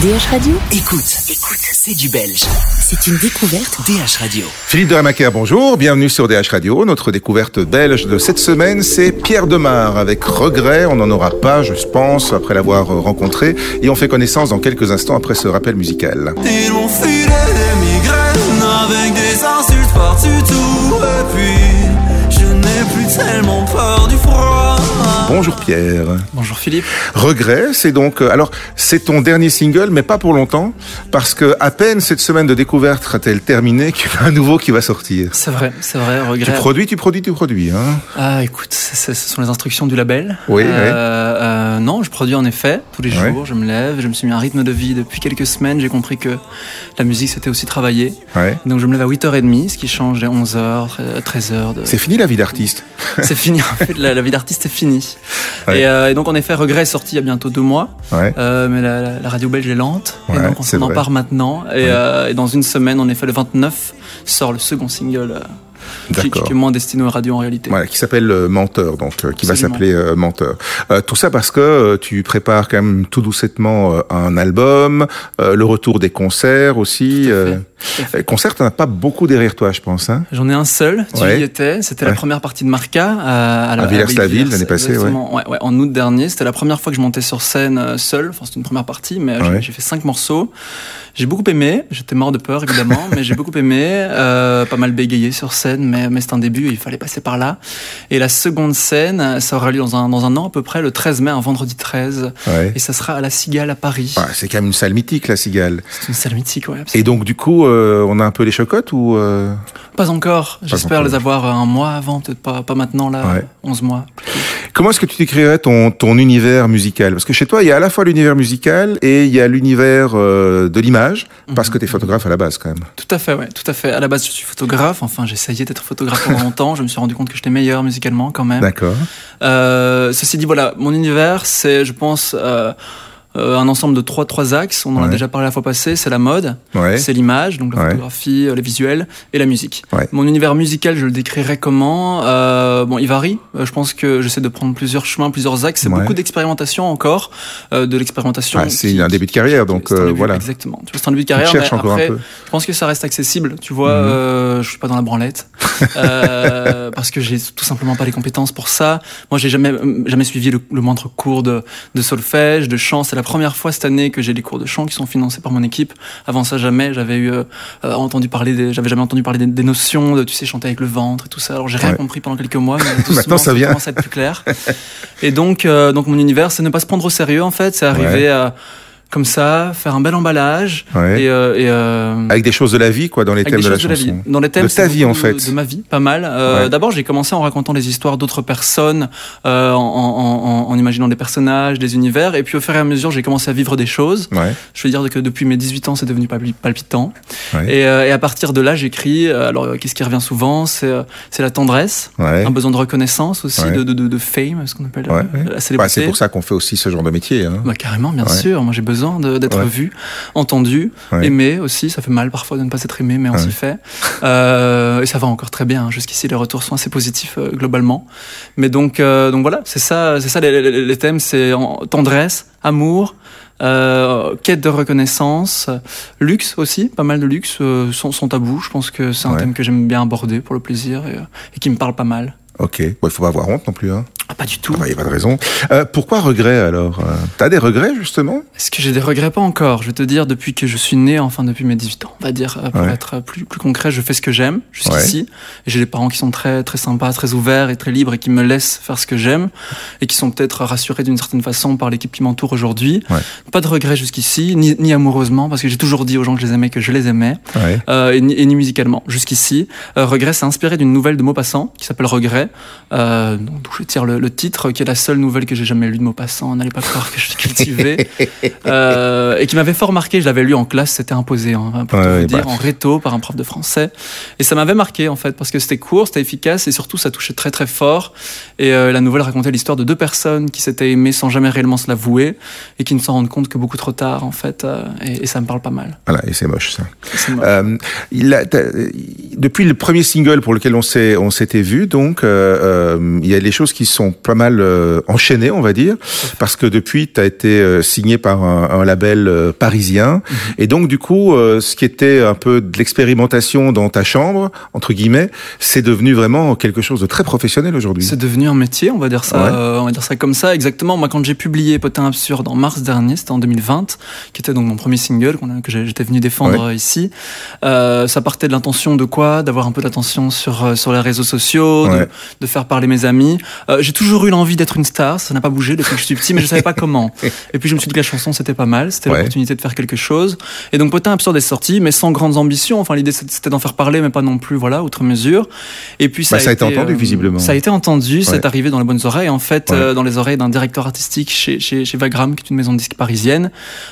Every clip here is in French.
DH Radio Écoute, écoute, c'est du belge. C'est une découverte. DH Radio. Philippe de Ramaker, bonjour, bienvenue sur DH Radio. Notre découverte belge de cette semaine, c'est Pierre Demar avec regret. On n'en aura pas, je pense, après l'avoir rencontré. Et on fait connaissance dans quelques instants après ce rappel musical. Ils m'ont filé des migraines avec des insultes partout Et Bonjour Pierre. Bonjour Philippe. Regret, c'est donc euh, alors c'est ton dernier single, mais pas pour longtemps, parce que à peine cette semaine de découverte sera-t-elle terminée qu'il y a un nouveau qui va sortir. C'est vrai, c'est vrai, regret. Tu produis, tu produis, tu produis, hein Ah, écoute, ce sont les instructions du label. Oui, Euh, euh, non, je produis en effet tous les Ouais. jours. Je me lève, je me suis mis un rythme de vie depuis quelques semaines. J'ai compris que la musique c'était aussi travailler. Ouais. Donc je me lève à 8h30, ce qui change les 11h, 13h. De... C'est fini la vie d'artiste. C'est fini, en fait, la, la vie d'artiste est finie. Ouais. Et, euh, et donc en effet, Regret est sorti il y a bientôt deux mois. Ouais. Euh, mais la, la- la radio belge est lente. Ouais, et donc on s'en empare maintenant. Et, euh, et dans une semaine, en effet, le 29, sort le second single. Qui, qui est moins destiné aux radios en réalité. Voilà, qui s'appelle euh, Menteur, donc euh, qui va s'appeler euh, Menteur. Tout ça parce que tu prépares quand même tout doucettement un album, le retour des concerts aussi. Tout à fait, t'en as pas beaucoup derrière toi, je pense. Hein J'en ai un seul, tu Ouais. y étais. C'était Ouais. la première partie de Marca à, à, la- À Villers-la-Ville, Villers, l'année passée, ouais. Ouais, en août dernier. C'était la première fois que je montais sur scène seul. Enfin, c'était une première partie, mais j'ai- fait cinq morceaux. J'ai beaucoup aimé. J'étais mort de peur, évidemment, mais j'ai beaucoup aimé. Euh, pas mal bégayé sur scène, mais, mais c'est un début. Il fallait passer par là. Et la seconde scène, ça aura lieu dans un, dans un an à peu près, le 13 mai, un vendredi 13. ouais. Et ça sera à la Cigale à Paris. Ouais, c'est quand même une salle mythique, la Cigale. C'est une salle mythique, ouais. Et donc, du coup, euh, on a un peu les chocottes ou euh, Pas encore. J'espère les avoir un mois avant, peut-être pas, pas maintenant, là, Ouais. 11 mois. Comment est-ce que tu décrirais ton, ton univers musical? Parce que chez toi, il y a à la fois l'univers musical et il y a l'univers euh, de l'image, parce que tu es photographe à la base quand même. Tout à fait, ouais, tout à fait. À la base, je suis photographe. Enfin, j'ai essayé d'être photographe pendant longtemps. Je me suis rendu compte que j'étais meilleur musicalement quand même. D'accord. Euh, ceci dit, voilà, mon univers, c'est, je pense, euh, euh, un ensemble de trois, trois axes. On en a déjà parlé la fois passée. C'est la mode, Ouais. c'est l'image, donc la Ouais. photographie, euh, les visuels et la musique. Ouais. Mon univers musical, je le décrirais comment? Euh, Bon, il varie. Euh, je pense que j'essaie de prendre plusieurs chemins, plusieurs axes. C'est beaucoup d'expérimentation encore, euh, de l'expérimentation. Ah, c'est un début de carrière, donc euh, début, voilà. Exactement. Tu vois, c'est un début de carrière. mais encore après, un peu. je pense que ça reste accessible. Tu vois, Mhm. euh, je suis pas dans la branlette euh, parce que j'ai tout simplement pas les compétences pour ça. Moi, j'ai jamais jamais suivi le, le moindre cours de, de solfège, de chant. C'est la première fois cette année que j'ai des cours de chant qui sont financés par mon équipe. Avant ça, jamais j'avais eu euh, euh, entendu parler. Des, j'avais jamais entendu parler des, des notions de tu sais chanter avec le ventre et tout ça. Alors j'ai rien Ouais. compris pendant quelques mois. Mais doucement, Maintenant, ça vient. commence à être plus clair. et donc euh, donc mon univers, c'est ne pas se prendre au sérieux en fait. C'est arriver Ouais. à comme ça, faire un bel emballage Ouais. et, euh, et euh, Avec des choses de la vie, quoi, dans les thèmes de la de la chanson. vie. Dans les thèmes, De ta vie, en fait. De, de ma vie, pas mal. Euh, Ouais. D'abord, j'ai commencé en racontant les histoires d'autres personnes, en, en- en- en imaginant des personnages, des univers, et puis au fur et à mesure, j'ai commencé à vivre des choses. Ouais. Je veux dire que depuis mes 18 ans, c'est devenu palpi- palpitant. Et, et à partir de là, j'écris. Alors, qu'est-ce qui revient souvent C'est la tendresse, un besoin de reconnaissance aussi, de, de, fame, ce qu'on appelle la Bah, célébrité. c'est pour ça qu'on fait aussi ce genre de métier. Hein. Bah, carrément, bien sûr. Moi, j'ai besoin de- d'être Ouais. vu, entendu, Ouais. aimé aussi. Ça fait mal parfois de ne pas être aimé, mais on Ouais. s'y fait. Euh, et ça va encore très bien. Jusqu'ici, les retours sont assez positifs euh, globalement. Mais donc, euh, donc voilà, c'est ça, c'est ça les, les- les thèmes, c'est en- tendresse, amour. Quête de reconnaissance, luxe aussi, pas mal de luxe, euh, sans, sans tabou. Je pense que c'est un thème que j'aime bien aborder pour le plaisir et, et qui me parle pas mal. Ok. Bon, il faut pas avoir honte non plus. Hein. Ah, pas du tout. Il n'y a pas de raison. Euh, pourquoi regret alors euh, T'as des regrets justement? Est-ce que j'ai des regrets? Pas encore. Je vais te dire, depuis que je suis né, enfin depuis mes 18 ans, on va dire, euh, pour Ouais. être plus, plus concret, je fais ce que j'aime jusqu'ici. Et J'ai des parents qui sont très, très sympas, très ouverts et très libres et qui me laissent faire ce que j'aime et qui sont peut-être rassurés d'une certaine façon par l'équipe qui m'entoure aujourd'hui. Ouais. Pas de regrets jusqu'ici, ni, ni amoureusement, parce que j'ai toujours dit aux gens que je les aimais que je les aimais, Ouais. euh, et, ni, et ni musicalement. Jusqu'ici, euh, Regret s'est inspiré d'une nouvelle de Maupassant qui s'appelle Regret, euh, d'où je tire le, le titre, qui est la seule nouvelle que j'ai jamais lue de Maupassant. N'allez pas croire que je suis cultivé. Euh, et qui m'avait fort marqué. Je l'avais lu en classe, c'était imposé, hein, pour Ouais, tout vous ouais, dire, bah. en réto par un prof de français. Et ça m'avait marqué en fait, parce que c'était court, c'était efficace et surtout ça touchait très très fort. Et euh, la nouvelle racontait l'histoire de deux personnes qui s'étaient aimées sans jamais réellement se l'avouer et qui ne s'en rendent compte que beaucoup trop tard en fait. euh, et, et ça me parle pas mal. Voilà, et c'est moche ça. C'est moche. Il a- t'as- depuis le premier single pour lequel on s'était vu, donc il y a des choses qui sont sont pas mal euh, enchaînées, on va dire, parce que depuis, tu as été euh, signé par un, un label euh, parisien. Mhm. Et donc, du coup, ce qui était un peu de l'expérimentation dans ta chambre, entre guillemets, c'est devenu vraiment quelque chose de très professionnel aujourd'hui. C'est devenu un métier, on va dire ça, Ouais. euh, on va dire ça comme ça. Exactement. Moi, quand j'ai publié Potin absurde en mars dernier, c'était en 2020, qui était donc mon premier single a- que j'étais venu défendre ici. Euh, ça partait de l'intention de quoi? D'avoir un peu d'attention sur sur les réseaux sociaux, de- faire parler mes amis. Euh, j'ai toujours eu l'envie d'être une star. Ça n'a pas bougé depuis que je suis petit, mais je savais pas comment. Et puis je me suis dit que la chanson c'était pas mal. C'était Ouais. l'opportunité de faire quelque chose. Et donc Potin absurde est sorti, mais sans grandes ambitions. Enfin, l'idée c'était d'en faire parler, mais pas non plus, voilà, outre mesure. Et puis ça, Bah, ça a été entendu, visiblement. Ça a été entendu, Ouais. c'est arrivé dans les bonnes oreilles. En fait, Ouais. euh, dans les oreilles d'un directeur artistique chez, chez, chez Vagram, qui est une maison de disques parisienne,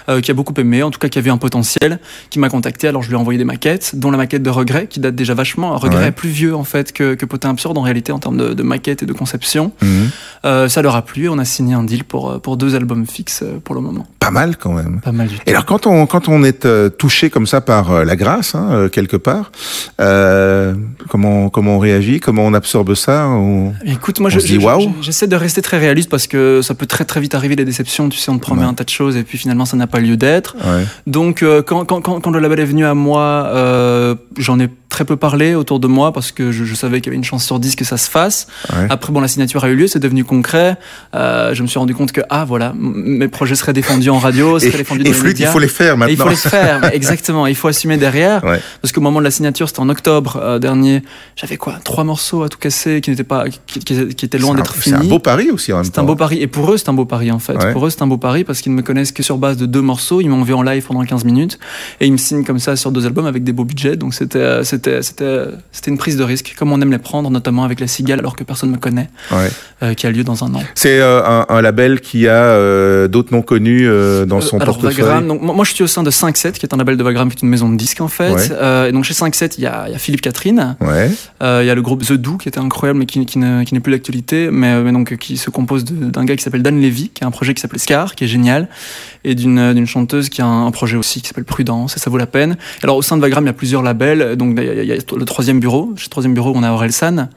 euh, qui a beaucoup aimé, en tout cas qui a vu un potentiel, qui m'a contacté. Alors je lui ai envoyé des maquettes, dont la maquette de Regret, qui date déjà vachement. Regret est plus vieux en fait que, que Potin Absurde en réalité en termes de, de maquette et de conception. Mhm. Euh, ça leur a plu. On a signé un deal pour, euh, pour deux albums fixes euh, pour le moment. Pas mal quand même. Pas mal du tout. Et alors quand on quand on est euh, touché comme ça par euh, la grâce hein, euh, quelque part, euh, comment comment on réagit, comment on absorbe ça on- Écoute, moi, On je- se dit je- j'essaie de rester très réaliste parce que ça peut très très vite arriver les déceptions. Tu sais, on te promet Ouais. un tas de choses et puis finalement ça n'a pas lieu d'être. Ouais. Donc quand, quand, quand, quand le label est venu à moi, euh, j'en ai très peu parlé autour de moi parce que je, je savais qu'il y avait une chance sur 10 que ça se fasse. Ouais. Après, bon, la signature a eu lieu, c'est devenu concret. Euh, je me suis rendu compte que, ah voilà, mes projets seraient défendus en radio, Et, seraient défendus dans et les flûte, il médias. faut les faire Et maintenant. il faut les faire, exactement. Il faut assumer derrière. Ouais. Parce qu'au moment de la signature, c'était en octobre euh, dernier, j'avais quoi Trois morceaux à tout casser qui n'étaient pas, qui, qui- qui étaient loin d'être C'est un finis. beau pari aussi en même C'est un beau pari. Et pour eux, c'est un beau pari, en fait. Ouais. Pour eux, c'est un beau pari parce qu'ils ne me connaissent que sur base de deux morceaux. Ils m'ont vu en live pendant 15 minutes. Et ils me signent comme ça sur deux albums avec des beaux budgets. Donc c'était, euh, c'était, c'était, c'était une prise de risque, comme on aime les prendre, notamment avec la Cigale, alors que personne ne me connaît, Ouais. euh, qui a lieu dans un an. C'est euh, un, un label qui a d'autres noms connus euh, dans son alors, portefeuille. Vagram, donc, moi, je suis au sein de 5-7, qui est un label de Vagram, qui est une maison de disques, en fait. Ouais. Euh, et donc, chez 5-7, il y a, il y a Philippe Catherine. Ouais. Euh, il y a le groupe The Do qui était incroyable mais qui, qui ne- qui n'est plus d'actualité, mais, mais donc qui se compose d'un gars qui s'appelle Dan Levy, qui a un projet qui s'appelle Scar, qui est génial, et d'une chanteuse qui a un, un projet aussi qui s'appelle Prudence, et ça vaut la peine. Alors au sein de Vagram, il y a plusieurs labels, donc il y a, il y a le troisième bureau. Chez le troisième bureau, on a Orelsan,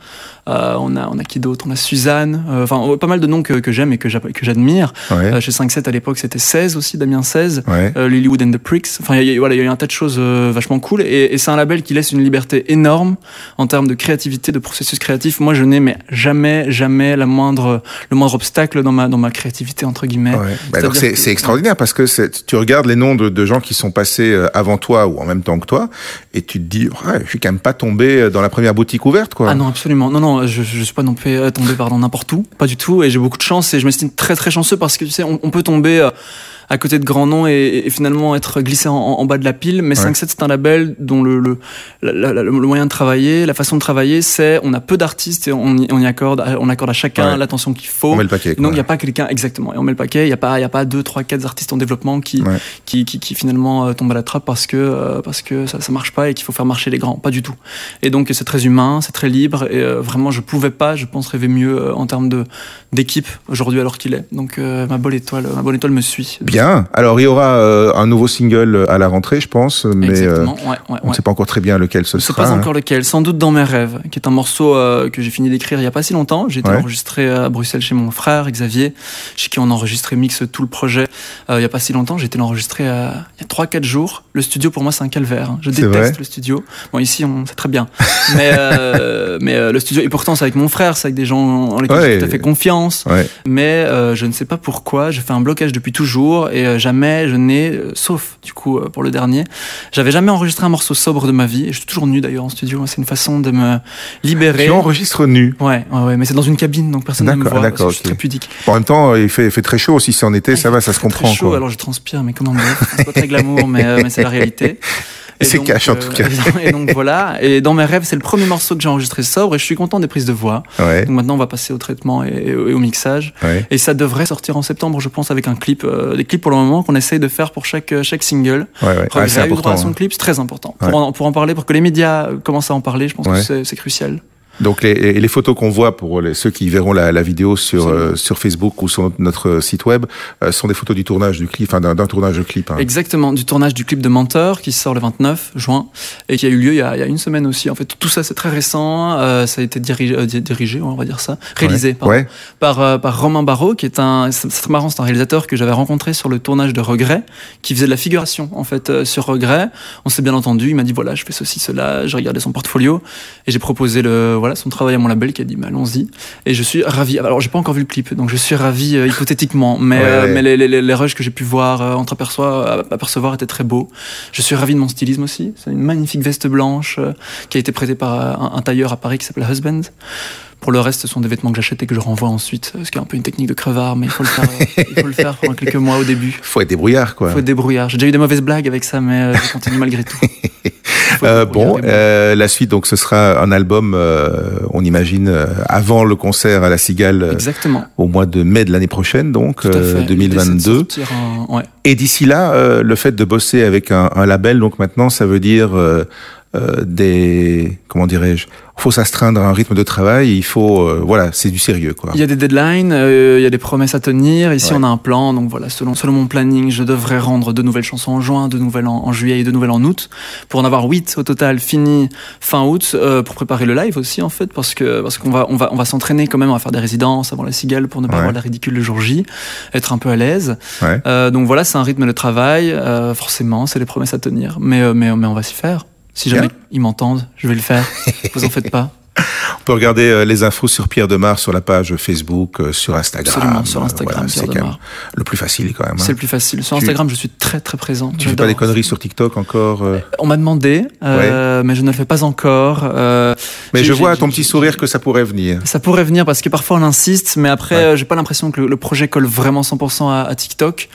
euh, on a on a qui d'autre? On a Suzanne, enfin pas mal de noms que, que j'aime et que j'admire. Ouais. Chez 5-7 à l'époque, c'était 16 aussi, Damien 16 Ouais. euh, Lilywood and the Pricks. Enfin, il y a, voilà, il y a eu un tas de choses euh, vachement cool. Et, et c'est un label qui laisse une liberté énorme en termes de créativité, de processus créatif. Moi, je n'ai mais jamais, jamais la moindre, le moindre obstacle dans ma, dans ma créativité entre guillemets. Ouais. Bah c'est que- extraordinaire parce que tu regardes les noms de, de gens qui sont passés euh, avant toi ou en même temps que toi et tu te dis ouais, je suis quand même pas tombé dans la première boutique ouverte quoi. Ah non, absolument. Non, non, je, je suis pas non plus euh, tombé pardon n'importe où, pas du tout. Et j'ai beaucoup de chance et je m'estime très très chanceux parce que tu sais, on, on peut tomber euh, à côté de grands noms et, et finalement être glissé en, en bas de la pile. Mais Ouais. 5-7 c'est un label dont le le, la- le moyen de travailler, la façon de travailler, c'est on a peu d'artistes et on y, on y accorde, on accorde à chacun Ouais. l'attention qu'il faut. On met le paquet. quoi. Donc il n'y a pas quelqu'un exactement et on met le paquet. Il y a pas il y a pas deux trois quatre artistes en développement qui Ouais. qui, qui, qui finalement euh, tombent à la trappe parce que euh, parce que ça, ça marche pas et qu'il faut faire marcher les grands. Pas du tout. Et donc c'est très humain, c'est très libre et euh, vraiment je pouvais pas, je pense rêver mieux euh, en termes de d'équipe aujourd'hui alors qu'il est. Donc euh, ma bonne étoile, ma bonne étoile me suit. Bien. Alors il y aura euh, un nouveau single à la rentrée, je pense, mais euh, Exactement. ouais, ouais, on ne ouais. sait pas encore très bien lequel ce Je sais sera. pas hein. encore lequel, sans doute dans mes rêves, qui est un morceau euh, que j'ai fini d'écrire il y a pas si longtemps. J'ai été enregistré à Bruxelles chez mon frère Xavier, chez qui on a enregistré mix tout le projet il y a pas si longtemps. J'ai été l'enregistrer il y a 3-4 jours. Le studio pour moi c'est un calvaire. hein. Je C'est déteste le studio. Bon ici on sait très bien, mais mais le studio et pourtant c'est avec mon frère, c'est avec des gens en lesquels j'ai tout à fait confiance. Mais je ne sais pas pourquoi, je fais un blocage depuis toujours et euh, jamais je n'ai, euh, sauf du coup euh, pour le dernier, j'avais jamais enregistré un morceau sobre de ma vie. Et je suis toujours nu d'ailleurs en studio. C'est une façon de me libérer. Tu enregistres nu. Ouais, ouais, ouais, mais c'est dans une cabine donc personne ne me voit. d'accord, Je suis très pudique. En même temps, il fait, il fait très chaud aussi. Si en été, Ah, ça va, ça se comprend. Très chaud, quoi. alors je transpire, mais comment dire C'est pas très glamour, mais, euh, mais c'est la réalité. Et c'est cash, en euh, tout cas. Et donc voilà. Et dans mes rêves, c'est le premier morceau que j'ai enregistré sobre et je suis content des prises de voix. Ouais, Donc maintenant, on va passer au traitement et, et au mixage. ouais. Et ça devrait sortir en septembre, je pense, avec un clip. Euh, des clips pour le moment qu'on essaye de faire pour chaque, euh, chaque single. Ouais, ouais. Ah, c'est droit important. à son hein. clip, c'est très important. Pour, en, pour en parler, pour que les médias euh, commencent à en parler, je pense que c'est crucial. Donc les, photos qu'on voit pour les, ceux qui verront la, la vidéo sur euh, sur Facebook ou sur notre site web euh, sont des photos du tournage du clip, enfin d'un tournage de clip. hein. Exactement, du tournage du clip de Mentor qui sort le 29 juin et qui a eu lieu il y a, il y a une semaine aussi. En fait, tout ça c'est très récent. euh, ça a été dirigé, euh, di- dirigé, on va dire ça, réalisé Ouais. pardon, Ouais. par euh, par Romain Barrault, qui est un, c'est marrant, c'est un réalisateur que j'avais rencontré sur le tournage de Regret, qui faisait de la figuration en fait euh, sur Regret. On s'est bien entendu. Il m'a dit voilà, je fais ceci, cela. J'ai regardé son portfolio et j'ai proposé le voilà son travail à mon label, qui a dit mais allons-y. Et je suis ravi. Alors j'ai pas encore vu le clip, donc je suis ravi euh, hypothétiquement, mais Ouais, euh, ouais. mais les, les, les, rushs que j'ai pu voir, euh, entreaperçoit- apercevoir étaient très beaux. Je suis ravi de mon stylisme aussi. C'est une magnifique veste blanche euh, qui a été prêtée par euh, un, un tailleur à Paris qui s'appelle Husband. Pour le reste, ce sont des vêtements que j'achète et que je renvoie ensuite, ce qui est un peu une technique de crevard, mais il faut le faire, euh, il faut le faire pendant quelques mois au début. Faut être débrouillard, quoi. Il faut être débrouillard. J'ai déjà eu des mauvaises blagues avec ça, mais euh, je continue malgré tout. Euh, bon, euh, la suite, donc, ce sera un album, euh, on imagine, euh, avant le concert à la Cigale euh, Exactement. au mois de mai de l'année prochaine, donc Tout à euh, fait. L'idée, c'est de 2022. sortir un- ouais. Et d'ici là, euh, le fait de bosser avec un, un label, donc maintenant, ça veut dire euh, des, comment dirais-je, faut s'astreindre à un rythme de travail. Il faut, euh, voilà, c'est du sérieux, quoi. Il y a des deadlines, euh, il y a des promesses à tenir. Ici, Ouais. on a un plan. Donc voilà, selon, selon mon planning, je devrais rendre deux nouvelles chansons en juin, deux nouvelles en, en juillet et deux nouvelles en août. Pour en avoir huit au total fini fin août, euh, pour préparer le live aussi, en fait, parce que parce qu'on va, on va, on va s'entraîner quand même à faire des résidences avant la cigale pour ne pas Ouais. avoir la ridicule le jour J, être un peu à l'aise. Ouais. Euh, donc voilà, c'est un rythme de travail. euh, forcément, c'est des promesses à tenir. Mais, mais, mais on va s'y faire. Si jamais Bien. ils m'entendent, je vais le faire. Vous en faites pas. On peut regarder euh, les infos sur Pierre Demar sur la page Facebook, euh, sur Instagram. Absolument, sur Euh, Instagram, voilà, Pierre Demar. le plus facile, quand même. hein. C'est le plus facile. Sur Tu- Instagram, je suis très très présent. Tu fais pas des conneries sur TikTok encore euh On m'a demandé, mais je ne le fais pas encore. Mais je vois à ton petit sourire que ça pourrait venir. Ça pourrait venir parce que parfois on insiste, mais après Ouais. j'ai pas l'impression que le, le projet colle vraiment 100% à, à TikTok.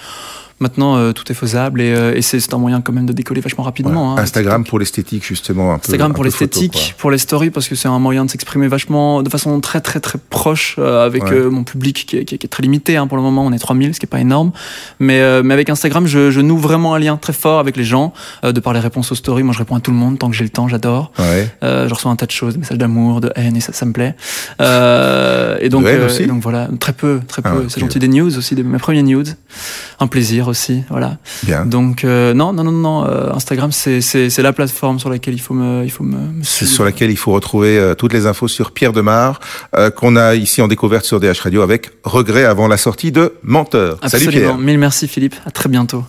Maintenant, euh, tout est faisable et, euh, et c'est c'est un moyen quand même de décoller vachement rapidement. Hein, Instagram pour l'esthétique, justement. Un peu, Instagram un pour peu l'esthétique, pour les stories, parce que c'est un moyen de s'exprimer vachement, de façon très très très proche euh, avec Ouais. euh, mon public qui est, qui est- qui est très limité hein, pour le moment. On est 3000, ce qui est pas énorme. Mais, euh, mais avec Instagram, je, je noue vraiment un lien très fort avec les gens, euh, de par les réponses aux stories. Moi, je réponds à tout le monde tant que j'ai le temps, j'adore. Ouais. Euh, je reçois un tas de choses, des messages d'amour, de haine, et ça, ça me plaît. Euh, et donc, et donc voilà, très peu, très peu. Ah ouais, c'est gentil des news aussi, des, mes premiers news. Un plaisir aussi, voilà. Bien. Donc euh, non, non, non, non. euh, Instagram, c'est c'est c'est la plateforme sur laquelle il faut me, il faut me, me C'est sur laquelle il faut retrouver euh, toutes les infos sur Pierre Demar, euh, qu'on a ici en découverte sur DH Radio avec regret avant la sortie de Menteur. Salut Absolument. Pierre. Mille merci Philippe. À très bientôt.